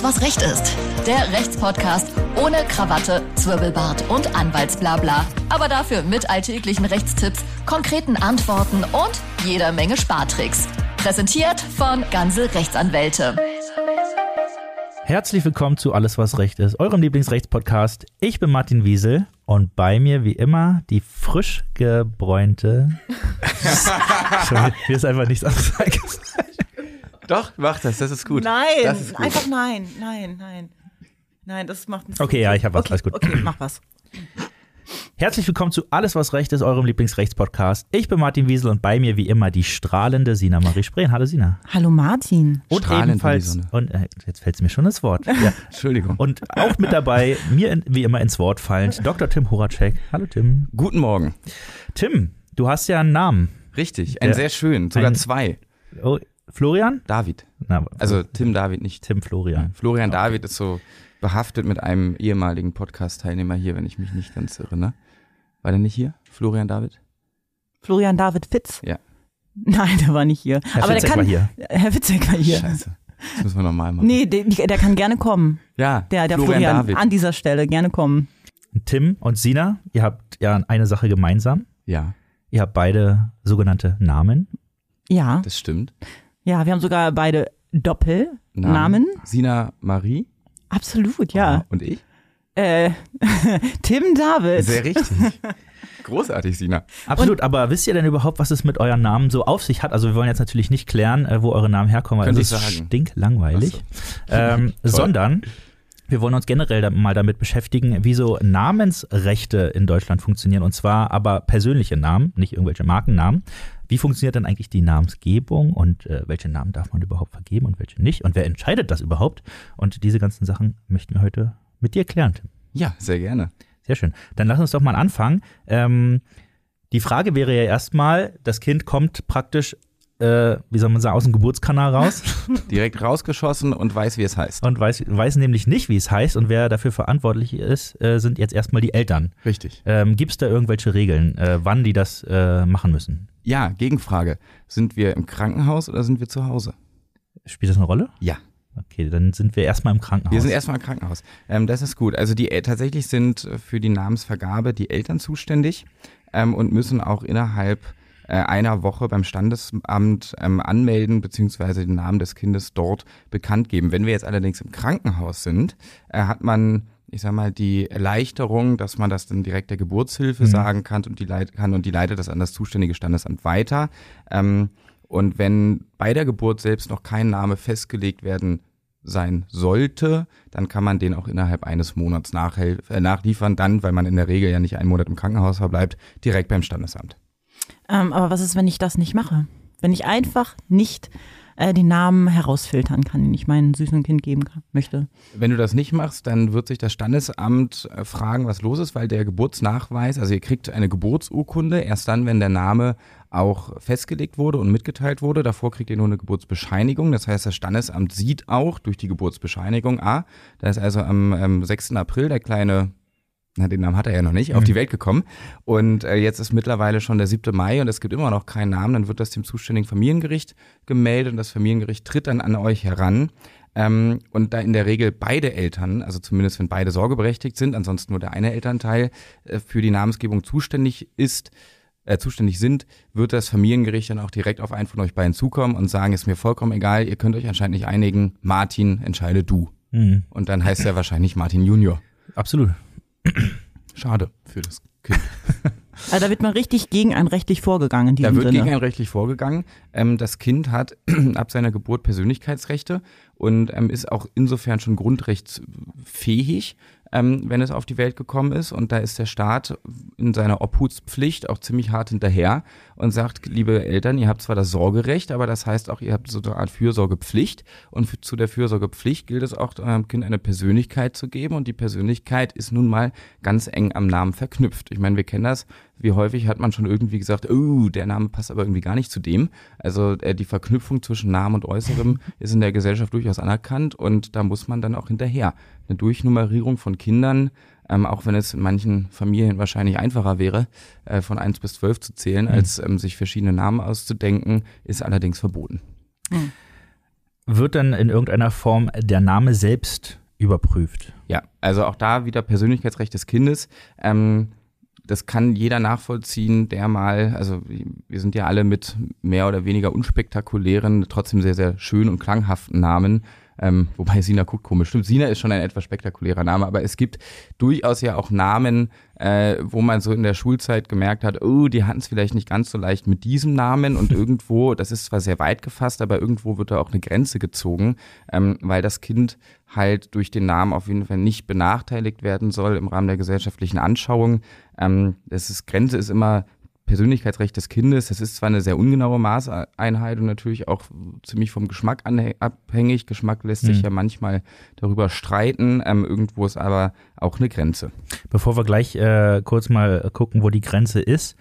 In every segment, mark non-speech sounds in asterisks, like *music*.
Alles, was Recht ist. Der Rechtspodcast ohne Krawatte, Zwirbelbart und Anwaltsblabla. Aber dafür mit alltäglichen Rechtstipps, konkreten Antworten und jeder Menge Spartricks. Präsentiert von Ganze Rechtsanwälte. Herzlich willkommen zu Alles, was Recht ist, eurem Lieblingsrechtspodcast. Ich bin Martin Wiesel und bei mir wie immer die frisch gebräunte. *laughs* Hier ist einfach nichts anderes Doch, mach das, das ist gut. Nein, das ist gut. einfach nein, nein, nein. Nein, das macht nicht Okay, ja, ich hab was, okay, alles gut. Okay, mach was. Herzlich willkommen zu Alles, was Recht ist, eurem Lieblingsrechtspodcast. Ich bin Martin Wiesel und bei mir wie immer die strahlende Sina Marie Spreen. Hallo Sina. Hallo Martin. Und Strahlend ebenfalls, Sonne. und äh, jetzt fällt es mir schon ins Wort. Ja. *laughs* Entschuldigung. Und auch mit dabei, mir in, wie immer ins Wort fallend, *laughs* Dr. Tim Horacek. Hallo Tim. Guten Morgen. Tim, du hast ja einen Namen. Richtig, ein Ja. sehr schön, sogar Ein- zwei. Oh, Florian? David. Na, Also Tim David, nicht Tim Florian. Florian David ist so behaftet mit einem ehemaligen Podcast-Teilnehmer hier, wenn ich mich nicht ganz irre, ne? War der nicht hier? Florian David? Florian David Fitz? Ja. Nein, der war nicht hier. Herr Aber Fitzek der kann. war hier. Herr Fitzek war hier. Scheiße. Das müssen wir nochmal machen. Nee, der, der kann gerne kommen. Ja, Der, der Florian, Florian, David. an dieser Stelle gerne kommen. Tim und Sina, ihr habt ja eine Sache gemeinsam. Ja, Ihr habt beide sogenannte Namen. Ja, das stimmt. Ja, wir haben sogar beide Doppelnamen. Sina Marie. Absolut, ja. Und ich? Äh, *laughs* Tim David. Sehr richtig. *laughs* Großartig, Sina. Absolut, aber wisst ihr denn überhaupt, was es mit euren Namen so auf sich hat? Also wir wollen jetzt natürlich nicht klären, äh, wo eure Namen herkommen, weil das ist sagen. stinklangweilig. *laughs* Ähm, sondern wir wollen uns generell da mal damit beschäftigen, wie so Namensrechte in Deutschland funktionieren. Und zwar aber persönliche Namen, nicht irgendwelche Markennamen. Wie funktioniert denn eigentlich die Namensgebung und äh, welche Namen darf man überhaupt vergeben und welche nicht? Und wer entscheidet das überhaupt? Und diese ganzen Sachen möchten wir heute mit dir klären, Tim. Ja, sehr gerne. Sehr schön. Dann lass uns doch mal anfangen. Ähm, die Frage wäre ja erstmal, das Kind kommt praktisch, äh, wie soll man sagen, aus dem Geburtskanal raus *laughs* Direkt rausgeschossen und weiß, wie es heißt. und weiß, weiß nämlich nicht, wie es heißt und wer dafür verantwortlich ist, äh, sind jetzt erstmal die Eltern. Richtig. Ähm, Gibt es da irgendwelche Regeln, äh, wann die das äh, machen müssen? Ja, Gegenfrage. Sind wir im Krankenhaus oder sind wir zu Hause? Spielt das eine Rolle? Ja. Okay, dann sind wir erstmal im Krankenhaus. Wir sind erstmal im Krankenhaus. Ähm, das ist gut. Also die El- tatsächlich sind äh, für die Namensvergabe die Eltern zuständig ähm, und müssen auch innerhalb äh, einer Woche beim Standesamt ähm, anmelden beziehungsweise den Namen des Kindes dort bekannt geben. Wenn wir jetzt allerdings im Krankenhaus sind, äh, hat man ich sag mal, die Erleichterung, dass man das dann direkt der Geburtshilfe sagen kann und die leit kann und die leitet das an das zuständige Standesamt weiter. Ähm, und wenn bei der Geburt selbst noch kein Name festgelegt werden sein sollte, dann kann man den auch innerhalb eines Monats äh, nachliefern, dann, weil man in der Regel ja nicht einen Monat im Krankenhaus verbleibt, direkt beim Standesamt. Ähm, aber was ist, wenn ich das nicht mache? Wenn ich einfach nicht äh, den Namen herausfiltern kann, den ich meinem süßen Kind geben kann, möchte. Wenn du das nicht machst, dann wird sich das Standesamt äh, fragen, was los ist, weil der Geburtsnachweis, also ihr kriegt eine Geburtsurkunde, erst dann, wenn der Name auch festgelegt wurde und mitgeteilt wurde. Davor kriegt ihr nur eine Geburtsbescheinigung. Das heißt, das Standesamt sieht auch durch die Geburtsbescheinigung, ah, da ist also am ähm, 6. April der kleine na, den Namen hat er ja noch nicht, auf die Welt gekommen. Und äh, jetzt ist mittlerweile schon der 7. Mai und es gibt immer noch keinen Namen. Dann wird das dem zuständigen Familiengericht gemeldet und das Familiengericht tritt dann an euch heran. Ähm, und da in der Regel beide Eltern, also zumindest wenn beide sorgeberechtigt sind, ansonsten nur der eine Elternteil äh, für die Namensgebung zuständig ist, äh, zuständig sind, wird das Familiengericht dann auch direkt auf einen von euch beiden zukommen und sagen, ist mir vollkommen egal, ihr könnt euch anscheinend nicht einigen, Martin, entscheide du. Mhm. Und dann heißt er wahrscheinlich Martin Junior. Absolut. Schade für das Kind. Also da wird man richtig gegen einen rechtlich vorgegangen in Da wird Sinne. gegen einen rechtlich vorgegangen. Ähm, das Kind hat *clears throat* ab seiner Geburt Persönlichkeitsrechte und ähm, ist auch insofern schon grundrechtsfähig, ähm, wenn es auf die Welt gekommen ist. Und da ist der Staat in seiner Obhutspflicht auch ziemlich hart hinterher und sagt, liebe Eltern, ihr habt zwar das Sorgerecht, aber das heißt auch, ihr habt so eine Art Fürsorgepflicht. Und für, zu der Fürsorgepflicht gilt es auch, eurem Kind eine Persönlichkeit zu geben. Und die Persönlichkeit ist nun mal ganz eng am Namen verknüpft. Ich meine, wir kennen das. Wie häufig hat man schon irgendwie gesagt, oh, der Name passt aber irgendwie gar nicht zu dem. Also äh, die Verknüpfung zwischen Namen und Äußerem *laughs* ist in der Gesellschaft durchaus anerkannt und da muss man dann auch hinterher. Eine Durchnummerierung von Kindern, ähm, auch wenn es in manchen Familien wahrscheinlich einfacher wäre, äh, von 1 bis 12 zu zählen, als ähm, sich verschiedene Namen auszudenken, ist allerdings verboten. wird dann in irgendeiner Form der Name selbst überprüft? Ja, also auch da wieder Persönlichkeitsrecht des Kindes. Ähm, das kann jeder nachvollziehen, der mal, also wir sind ja alle mit mehr oder weniger unspektakulären, trotzdem sehr, sehr schönen und klanghaften Namen ähm, wobei Sina guckt komisch. Stimmt, Sina ist schon ein etwas spektakulärer Name, aber es gibt durchaus ja auch Namen, äh, wo man so in der Schulzeit gemerkt hat, oh, die hatten es vielleicht nicht ganz so leicht mit diesem Namen und *laughs* irgendwo, das ist zwar sehr weit gefasst, aber irgendwo wird da auch eine Grenze gezogen, ähm, weil das Kind halt durch den Namen auf jeden Fall nicht benachteiligt werden soll im Rahmen der gesellschaftlichen Anschauung. Ähm, das ist, Grenze ist immer Persönlichkeitsrecht des Kindes, das ist zwar eine sehr ungenaue Maßeinheit und natürlich auch ziemlich vom Geschmack abhängig. Geschmack lässt sich mhm. ja manchmal darüber streiten. Ähm, irgendwo ist aber auch eine Grenze. Bevor wir gleich äh, kurz mal gucken, wo die Grenze ist,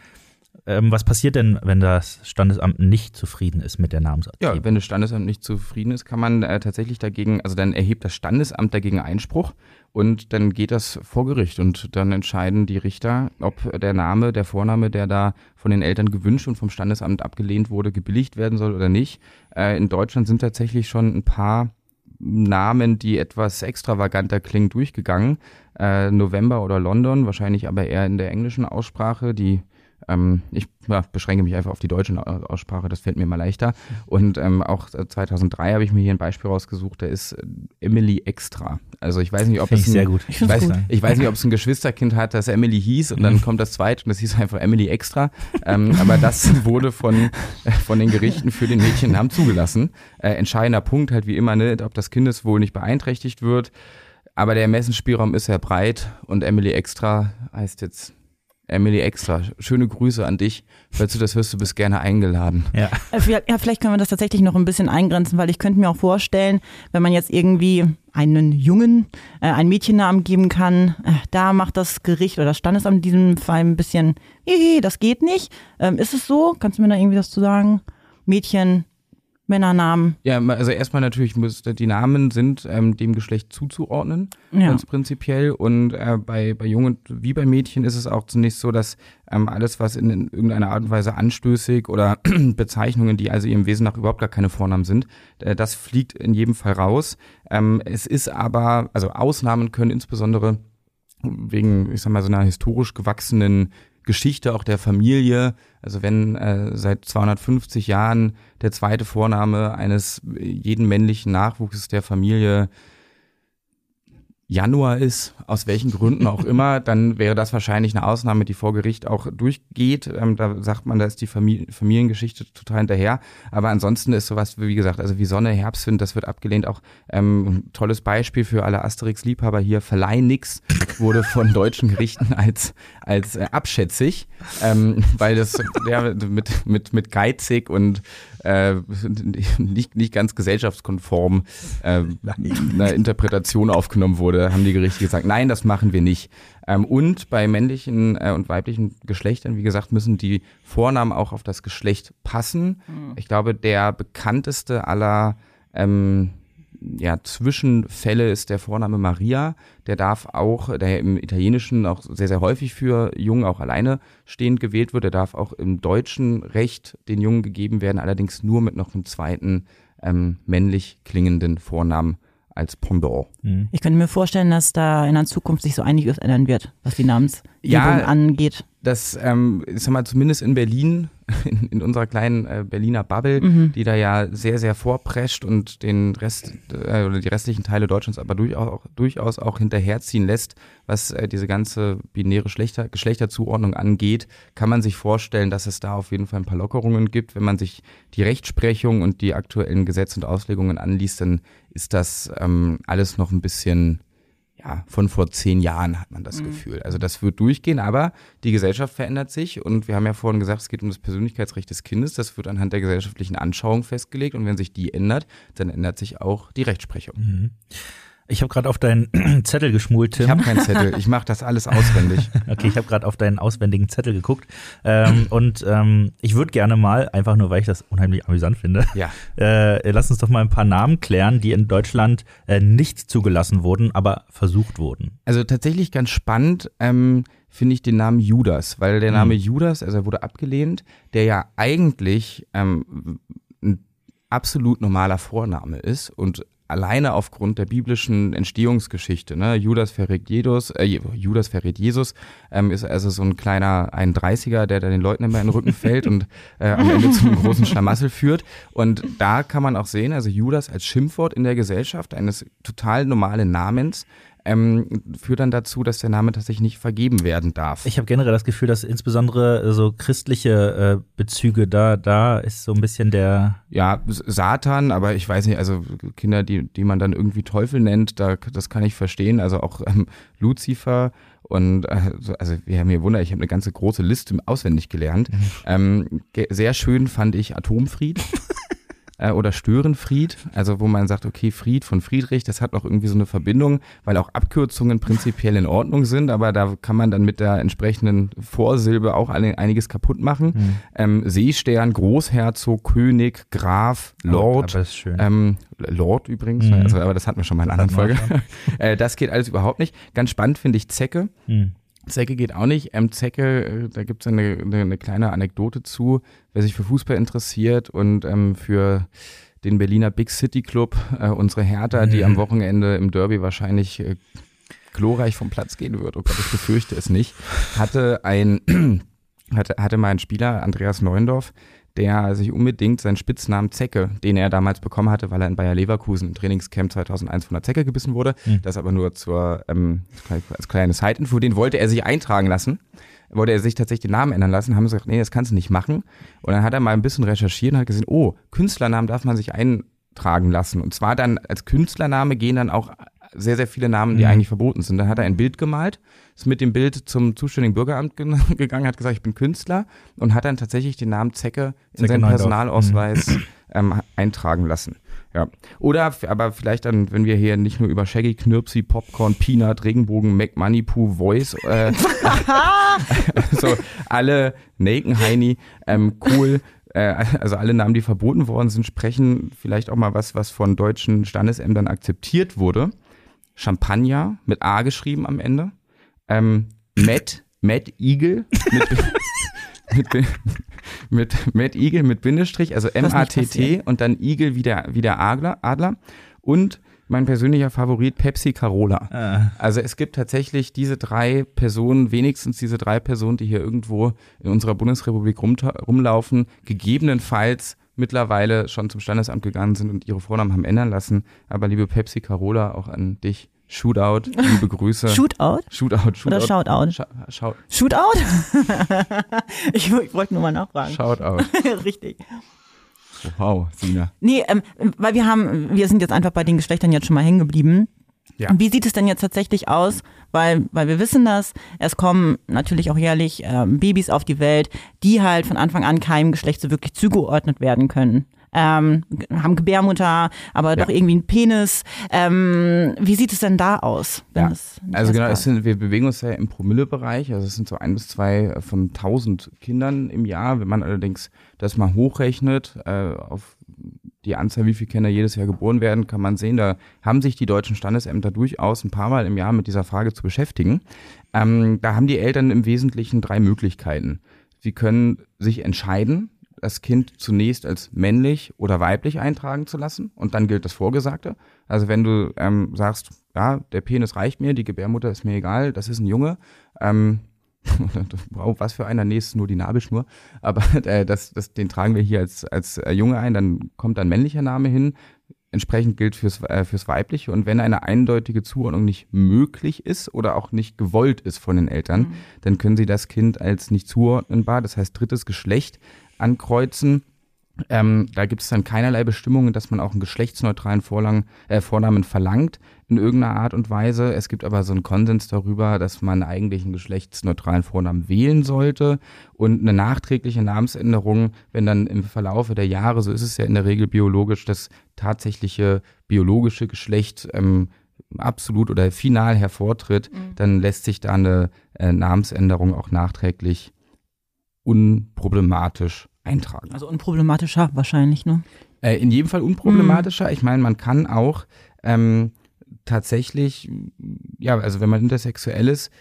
ähm, was passiert denn, wenn das Standesamt nicht zufrieden ist mit der Namensabgebung? Ja, wenn das Standesamt nicht zufrieden ist, kann man äh, tatsächlich dagegen, also dann erhebt das Standesamt dagegen Einspruch und dann geht das vor Gericht und dann entscheiden die Richter, ob der Name, der Vorname, der da von den Eltern gewünscht und vom Standesamt abgelehnt wurde, gebilligt werden soll oder nicht. Äh, in Deutschland sind tatsächlich schon ein paar Namen, die etwas extravaganter klingen, durchgegangen. Äh, November oder London, wahrscheinlich aber eher in der englischen Aussprache. Die ähm, ich ja, beschränke mich einfach auf die deutsche Aussprache, das fällt mir mal leichter. Und ähm, auch 2003 habe ich mir hier ein Beispiel rausgesucht, der ist äh, Emily Extra. Also ich weiß nicht, ob Find es ein, sehr gut. Ich, weiß, gut. ich weiß nicht, ob es ein Geschwisterkind hat, das Emily hieß und dann mhm. kommt das zweite und das hieß einfach Emily Extra. Ähm, aber das *laughs* wurde von, äh, von den Gerichten für den Mädchennamen zugelassen. Äh, entscheidender Punkt halt wie immer, ne, ob das Kindeswohl nicht beeinträchtigt wird. Aber der Ermessensspielraum ist sehr breit und Emily Extra heißt jetzt Emily Extra, schöne Grüße an dich. Falls du das hörst, du bist gerne eingeladen. Ja. Äh, ja, vielleicht können wir das tatsächlich noch ein bisschen eingrenzen, weil ich könnte mir auch vorstellen, wenn man jetzt irgendwie einen Jungen äh, einen Mädchennamen geben kann, äh, da macht das Gericht oder das Standesamt in diesem Fall ein bisschen, das geht nicht. Ähm, ist es so? Kannst du mir da irgendwie das zu sagen? Mädchen, Männernamen. Ja, also erstmal natürlich muss die Namen sind ähm, dem Geschlecht zuzuordnen, ja. ganz prinzipiell. Und äh, bei, bei Jungen wie bei Mädchen ist es auch zunächst so, dass ähm, alles, was in, in, irgendeiner Art und Weise anstößig oder *clears throat* Bezeichnungen, die also ihrem Wesen nach überhaupt gar keine Vornamen sind, äh, das fliegt in jedem Fall raus. Ähm, es ist aber, also Ausnahmen können insbesondere wegen, ich sag mal, so einer historisch gewachsenen Geschichte auch der Familie. Also wenn äh, seit 250 Jahren der zweite Vorname eines jeden männlichen Nachwuchses der Familie Januar ist, aus welchen Gründen auch immer, *laughs* dann wäre das wahrscheinlich eine Ausnahme, die vor Gericht auch durchgeht. Ähm, da sagt man, da ist die Familie, Familiengeschichte total hinterher. Aber ansonsten ist sowas, wie gesagt, also wie Sonne, Herbstwind, das wird abgelehnt. Auch ähm, tolles Beispiel für alle Asterix-Liebhaber hier. Verleih nix wurde von *laughs* deutschen Gerichten als, als äh, abschätzig, ähm, weil das ja, mit, mit, mit geizig und äh, *laughs* nicht, nicht ganz gesellschaftskonform *laughs* äh, eine Interpretation aufgenommen wurde, haben die Gerichte gesagt, nein, das machen wir nicht. Ähm, und bei männlichen äh, und weiblichen Geschlechtern, wie gesagt, müssen die Vornamen auch auf das Geschlecht passen. Mhm. Ich glaube, der bekannteste aller ähm, ja, Zwischenfälle ist der Vorname Maria. Der darf auch, der im Italienischen auch sehr, sehr häufig für Jungen auch alleine stehend gewählt wird, der darf auch im deutschen Recht den Jungen gegeben werden, allerdings nur mit noch einem zweiten ähm, männlich klingenden Vornamen als Pendant. Mhm. Ich könnte mir vorstellen, dass da in der Zukunft sich so einiges ändern wird, was die Namensgebung ja, angeht. Das, ähm, ich sag mal, zumindest in Berlin *laughs* in, in unserer kleinen äh, Berliner Bubble, mhm. die da ja sehr, sehr vorprescht und den Rest äh, oder die restlichen Teile Deutschlands aber durchaus auch, durchaus auch hinterherziehen lässt, was äh, diese ganze binäre Schlechter, Geschlechterzuordnung angeht, kann man sich vorstellen, dass es da auf jeden Fall ein paar Lockerungen gibt. Wenn man sich die Rechtsprechung und die aktuellen Gesetze und Auslegungen anliest, dann ist das ähm, alles noch ein bisschen ja, von vor zehn Jahren hat man das mhm. Gefühl. Also das wird durchgehen, aber die Gesellschaft verändert sich und wir haben ja vorhin gesagt, es geht um das Persönlichkeitsrecht des Kindes. Das wird anhand der gesellschaftlichen Anschauung festgelegt und wenn sich die ändert, dann ändert sich auch die Rechtsprechung. Mhm. Ich habe gerade auf deinen *clears throat* Zettel geschmult, Tim. Ich habe keinen Zettel, ich mache das alles auswendig. *laughs* okay, ich habe gerade auf deinen auswendigen Zettel geguckt ähm, *clears throat* und ähm, ich würde gerne mal, einfach nur weil ich das unheimlich amüsant finde, ja. *laughs* äh, lass uns doch mal ein paar Namen klären, die in Deutschland äh, nicht zugelassen wurden, aber versucht wurden. Also tatsächlich ganz spannend ähm, finde ich den Namen Judas, weil der Name mhm. Judas, also er wurde abgelehnt, der ja eigentlich ähm, absolut normaler Vorname ist und alleine aufgrund der biblischen Entstehungsgeschichte. Ne? Judas verrät Jesus, äh, Judas verrät Jesus ähm, ist also so ein kleiner 31er, der dann den Leuten immer in den Rücken fällt und äh, am Ende zum großen Schlamassel führt. Und da kann man auch sehen, also Judas als Schimpfwort in der Gesellschaft eines total normalen Namens ähm, führt dann dazu, dass der Name tatsächlich nicht vergeben werden darf. Ich habe generell das Gefühl, dass insbesondere so christliche äh, Bezüge da, da ist so ein bisschen der. Ja, Satan, aber ich weiß nicht, also Kinder, die, die man dann irgendwie Teufel nennt, da, das kann ich verstehen. Also auch ähm, Lucifer und äh, also wir haben hier Wunder, ich habe eine ganze große Liste auswendig gelernt. Mhm. Ähm, sehr schön fand ich Atomfried. *laughs* äh, oder Störenfried, also wo man sagt, okay, Fried von Friedrich, das hat noch irgendwie so eine Verbindung, weil auch Abkürzungen prinzipiell in Ordnung sind, aber da kann man dann mit der entsprechenden Vorsilbe auch einiges kaputt machen. Mhm. Ähm, Seestern, Großherzog, König, Graf, Lord, oh, ähm, Lord übrigens, mhm. also, aber das hatten wir schon mal in einer anderen Folge. *laughs* äh, das geht alles überhaupt nicht. Ganz spannend finde ich Zecke. Mhm. Zecke geht auch nicht. Ähm, Zecke, äh, da gibt es eine, eine, eine, kleine Anekdote zu, wer sich für Fußball interessiert und ähm, für den Berliner Big City Club, äh, unsere Hertha, mhm. die am Wochenende im Derby wahrscheinlich äh, glorreich vom Platz gehen wird, oh Gott, ich befürchte es nicht, hatte ein, *clears throat* hatte, hatte mal ein Spieler, Andreas Neundorf, der sich unbedingt seinen Spitznamen Zecke, den er damals bekommen hatte, weil er in Bayer Leverkusen im Trainingscamp 2001 von der Zecke gebissen wurde, mhm. das aber nur zur, ähm, als kleine Side-Info, den wollte er sich eintragen lassen wollte er sich tatsächlich den Namen ändern lassen, haben sie gesagt, nee, das kannst du nicht machen. Und dann hat er mal ein bisschen recherchiert und hat gesehen, oh, Künstlernamen darf man sich eintragen lassen. Und zwar dann als Künstlername gehen dann auch sehr, sehr viele Namen, die mhm. eigentlich verboten sind. Dann hat er ein Bild gemalt, ist mit dem Bild zum zuständigen Bürgeramt *laughs* gegangen, hat gesagt, ich bin Künstler und hat dann tatsächlich den Namen Zecke in seinen Personalausweis mhm. ähm, eintragen lassen. Ja. Oder aber vielleicht dann, wenn wir hier nicht nur über Shaggy, Knirpsi, Popcorn, Peanut, Regenbogen, McMoney, Pooh, Voice, äh, *laughs* *laughs* so alle Naken Heini, ähm, cool, äh, also alle Namen, die verboten worden sind, sprechen vielleicht auch mal was, was von deutschen Standesämtern akzeptiert wurde. Champagner mit A geschrieben am Ende. Ähm, Matt, *laughs* Matt Eagle mit, *laughs* mit, mit Matt Eagle mit Bindestrich, also M-A-T-T und dann Eagle wie der, wie der Adler, Adler. Und mein persönlicher Favorit Pepsi Carola. Ah. Also es gibt tatsächlich diese drei Personen, wenigstens diese drei Personen, die hier irgendwo in unserer Bundesrepublik rum, rumlaufen, gegebenenfalls mittlerweile schon zum Standesamt gegangen sind und ihre Vornamen haben ändern lassen. Aber liebe Pepsi Carola, auch an dich. Shootout, liebe Grüße. *laughs* Shootout? Shootout, Shootout. Oder Shoutout? Sh Shout Shootout? *laughs* ich, ich wollte nur mal nachfragen. Shoutout. *laughs* Richtig. Wow, Sina. Nee, ähm, weil wir haben, wir sind jetzt einfach bei den Geschlechtern jetzt schon mal hängen geblieben. Ja. Wie sieht es denn jetzt tatsächlich aus? Weil, weil wir wissen das, es kommen natürlich auch jährlich ähm, Babys auf die Welt, die halt von Anfang an keinem Geschlecht so wirklich zugeordnet werden können. Ähm, haben Gebärmutter, aber ja. doch irgendwie einen Penis. Ähm, wie sieht es denn da aus? Ja. also genau, sind, wir bewegen uns ja im Promillebereich. Also es sind so ein bis zwei von tausend Kindern im Jahr. Wenn man allerdings das mal hochrechnet äh, auf die Anzahl, wie viele Kinder jedes Jahr geboren werden, kann man sehen, da haben sich die deutschen Standesämter durchaus ein paar Mal im Jahr mit dieser Frage zu beschäftigen. Ähm, da haben die Eltern im Wesentlichen drei Möglichkeiten. Sie können sich entscheiden, das Kind zunächst als männlich oder weiblich eintragen zu lassen und dann gilt das Vorgesagte. Also wenn du ähm, sagst, ja, der Penis reicht mir, die Gebärmutter ist mir egal, das ist ein Junge, ähm, *laughs* was für einer, nee, ist nur die Nabelschnur, aber *laughs* äh, das, das, den tragen wir hier als, als äh, Junge ein, dann kommt ein männlicher Name hin, entsprechend gilt fürs, äh, fürs Weibliche. Und wenn eine eindeutige Zuordnung nicht möglich ist oder auch nicht gewollt ist von den Eltern, mhm. dann können sie das Kind als nicht zuordnenbar, das heißt drittes Geschlecht, ankreuzen. Ähm, da gibt es dann keinerlei Bestimmungen, dass man auch einen geschlechtsneutralen Vorlang, äh, Vornamen verlangt in irgendeiner Art und Weise. Es gibt aber so einen Konsens darüber, dass man eigentlich einen geschlechtsneutralen Vornamen wählen sollte und eine nachträgliche Namensänderung, wenn dann im Verlaufe der Jahre, so ist es ja in der Regel biologisch, das tatsächliche biologische Geschlecht ähm, absolut oder final hervortritt, mhm. dann lässt sich da eine äh, Namensänderung auch nachträglich unproblematisch eintragen. Also unproblematischer wahrscheinlich, ne? Äh, in jedem Fall unproblematischer. Mhm. Ich meine, man kann auch ähm, tatsächlich, ja, also wenn man intersexuell ist,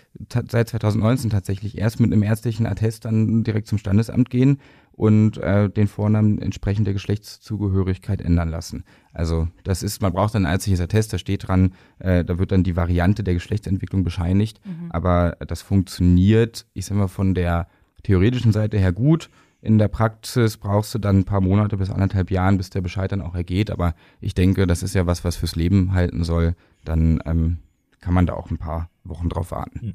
seit 2019 tatsächlich erst mit einem ärztlichen Attest dann direkt zum Standesamt gehen und äh, den Vornamen entsprechend der Geschlechtszugehörigkeit ändern lassen. Also das ist, man braucht dann ein einziges Attest, da steht dran, äh, da wird dann die Variante der Geschlechtsentwicklung bescheinigt, mhm. aber das funktioniert, ich sag mal, von der theoretischen Seite her gut. In der Praxis brauchst du dann ein paar Monate bis anderthalb Jahren, bis der Bescheid dann auch ergeht. Aber ich denke, das ist ja was, was fürs Leben halten soll. Dann ähm, kann man da auch ein paar Wochen drauf warten. Hm.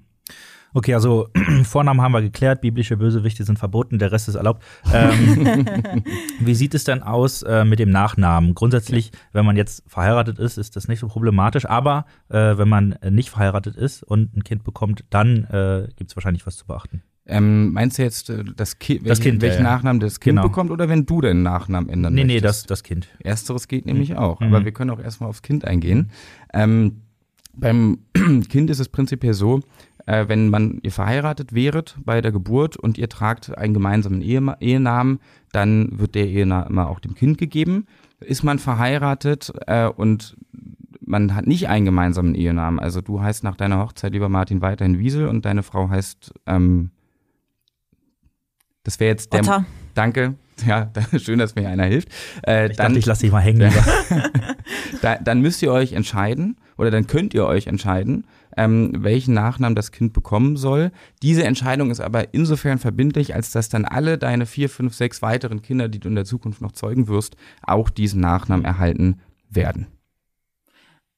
Okay, also *clears throat* Vornamen haben wir geklärt, biblische Bösewichte sind verboten, der Rest ist erlaubt. Ähm, *laughs* wie sieht es denn aus äh, mit dem Nachnamen? Grundsätzlich, wenn man jetzt verheiratet ist, ist das nicht so problematisch, aber äh, wenn man nicht verheiratet ist und ein Kind bekommt, dann äh, gibt es wahrscheinlich was zu beachten. Ähm, meinst du jetzt äh, das, Ki das welchen, Kind, welchen ja, Nachnamen das Kind genau. bekommt oder wenn du den Nachnamen ändern nee, möchtest? Nee, das, das Kind. Ersteres geht nämlich mhm. auch, aber mhm. wir können auch erstmal aufs Kind eingehen. Ähm, beim *clears throat* Kind ist es prinzipiell so, äh, wenn man ihr verheiratet wäret bei der Geburt und ihr tragt einen gemeinsamen Ehe Ehenamen, dann wird der Ehename auch dem Kind gegeben. Ist man verheiratet äh, und man hat nicht einen gemeinsamen Ehenamen, also du heißt nach deiner Hochzeit, lieber Martin, weiterhin Wiesel und deine Frau heißt ähm, das wäre jetzt der. Otter. Danke. Ja, schön, dass mir einer hilft. Äh, ich dann, dachte, ich lasse dich mal hängen. *laughs* da, dann müsst ihr euch entscheiden oder dann könnt ihr euch entscheiden, ähm, welchen Nachnamen das Kind bekommen soll. Diese Entscheidung ist aber insofern verbindlich, als dass dann alle deine vier, fünf, sechs weiteren Kinder, die du in der Zukunft noch zeugen wirst, auch diesen Nachnamen erhalten werden.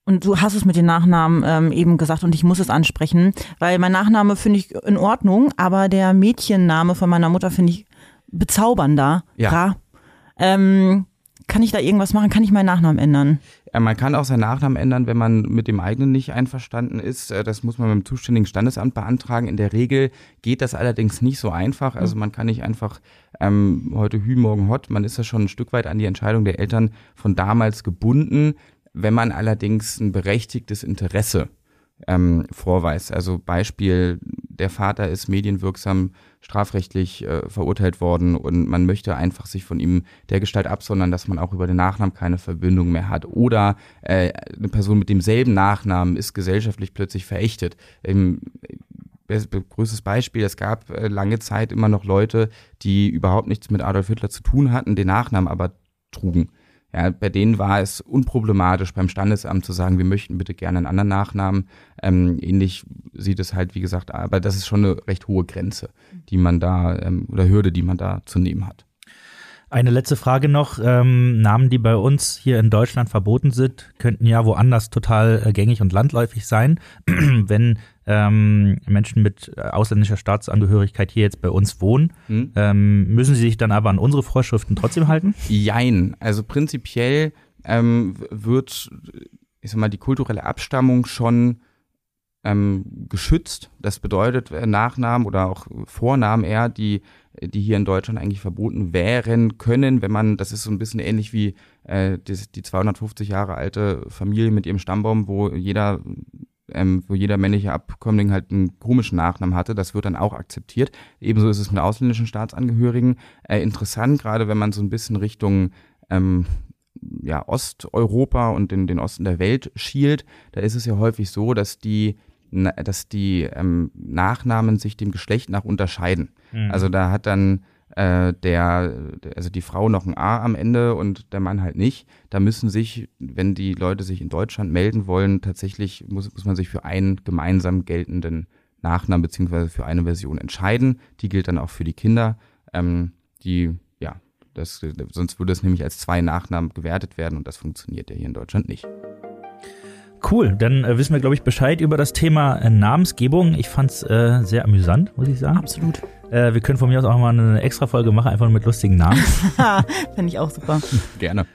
Und du hast es mit den Nachnamen ähm, eben gesagt und ich muss es ansprechen, weil mein Nachname finde ich in Ordnung, aber der Mädchenname von meiner Mutter finde ich bezaubernder. Ja. Ähm, kann ich da irgendwas machen? Kann ich meinen Nachnamen ändern? Ja, man kann auch seinen Nachnamen ändern, wenn man mit dem eigenen nicht einverstanden ist. Äh, das muss man beim zuständigen Standesamt beantragen. In der Regel geht das allerdings nicht so einfach. Also man kann nicht einfach ähm, heute Hü, morgen Hot. Man ist ja schon ein Stück weit an die Entscheidung der Eltern von damals gebunden. Wenn man allerdings ein berechtigtes Interesse ähm, vorweist, also Beispiel, der Vater ist medienwirksam strafrechtlich äh, verurteilt worden und man möchte einfach sich von ihm der Gestalt absondern, dass man auch über den Nachnamen keine Verbindung mehr hat. Oder äh, eine Person mit demselben Nachnamen ist gesellschaftlich plötzlich verächtet. Ähm, größtes Beispiel, es gab äh, lange Zeit immer noch Leute, die überhaupt nichts mit Adolf Hitler zu tun hatten, den Nachnamen aber trugen. Ja, bei denen war es unproblematisch beim Standesamt zu sagen, wir möchten bitte gerne einen anderen Nachnamen. Ähm, ähnlich sieht es halt, wie gesagt, aber das ist schon eine recht hohe Grenze, die man da ähm, oder Hürde, die man da zu nehmen hat. Eine letzte Frage noch. Ähm, Namen, die bei uns hier in Deutschland verboten sind, könnten ja woanders total äh, gängig und landläufig sein. *clears throat* Wenn ähm, Menschen mit äh, ausländischer Staatsangehörigkeit hier jetzt bei uns wohnen, hm. ähm, müssen sie sich dann aber an unsere Vorschriften trotzdem halten? Jein. Also prinzipiell ähm, wird, ich sag mal, die kulturelle Abstammung schon ähm, geschützt. Das bedeutet äh, Nachnamen oder auch Vornamen eher, die, die hier in Deutschland eigentlich verboten wären können, wenn man, das ist so ein bisschen ähnlich wie äh, die, die 250 Jahre alte Familie mit ihrem Stammbaum, wo jeder ähm, wo jeder männliche Abkömmling halt einen komischen Nachnamen hatte. Das wird dann auch akzeptiert. Ebenso ist es mit ausländischen Staatsangehörigen. Äh, interessant, gerade wenn man so ein bisschen Richtung ähm, ja, Osteuropa und den, den Osten der Welt schielt, da ist es ja häufig so, dass die dass die ähm, Nachnamen sich dem Geschlecht nach unterscheiden. Mhm. Also da hat dann äh, der, also die Frau noch ein A am Ende und der Mann halt nicht. Da müssen sich, wenn die Leute sich in Deutschland melden wollen, tatsächlich muss, muss man sich für einen gemeinsam geltenden Nachnamen beziehungsweise für eine Version entscheiden. Die gilt dann auch für die Kinder. Ähm, die, ja, das, sonst würde es nämlich als zwei Nachnamen gewertet werden und das funktioniert ja hier in Deutschland nicht. Cool, dann äh, wissen wir, glaube ich, Bescheid über das Thema äh, Namensgebung. Ich fand es äh, sehr amüsant, muss ich sagen. Absolut. Äh, wir können von mir aus auch mal eine extra Folge machen, einfach nur mit lustigen Namen. *laughs* Finde ich auch super. *laughs* Gerne.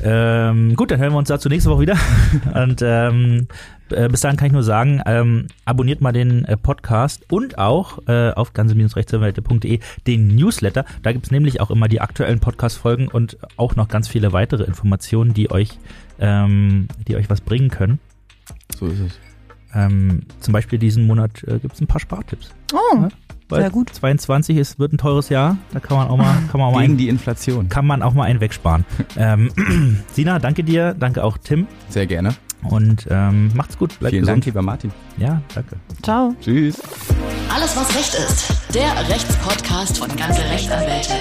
Ähm, gut, dann hören wir uns dazu nächste Woche wieder. *laughs* Und ähm, äh, bis dahin kann ich nur sagen, ähm, abonniert mal den äh, Podcast und auch äh, auf ganze-rechtsanwälte.de den Newsletter. Da gibt es nämlich auch immer die aktuellen Podcast-Folgen und auch noch ganz viele weitere Informationen, die euch ähm, die euch was bringen können. So ist es. Ähm, zum Beispiel diesen Monat äh, gibt es ein paar Spartipps. Oh, ja? Sehr gut. 22 ist, wird ein teures Jahr. Da kann man auch mal, kann man auch Gegen mal die Inflation. Kann man auch mal einen wegsparen. *laughs* ähm, *clears throat* Sina, danke dir. Danke auch Tim. Sehr gerne. Und ähm, macht's gut. Bleibt Vielen gesund. Dank, lieber Martin. Ja, danke. Ciao. Tschüss. Alles, was Recht ist. Der Rechtspodcast von ganze Rechtsanwälte.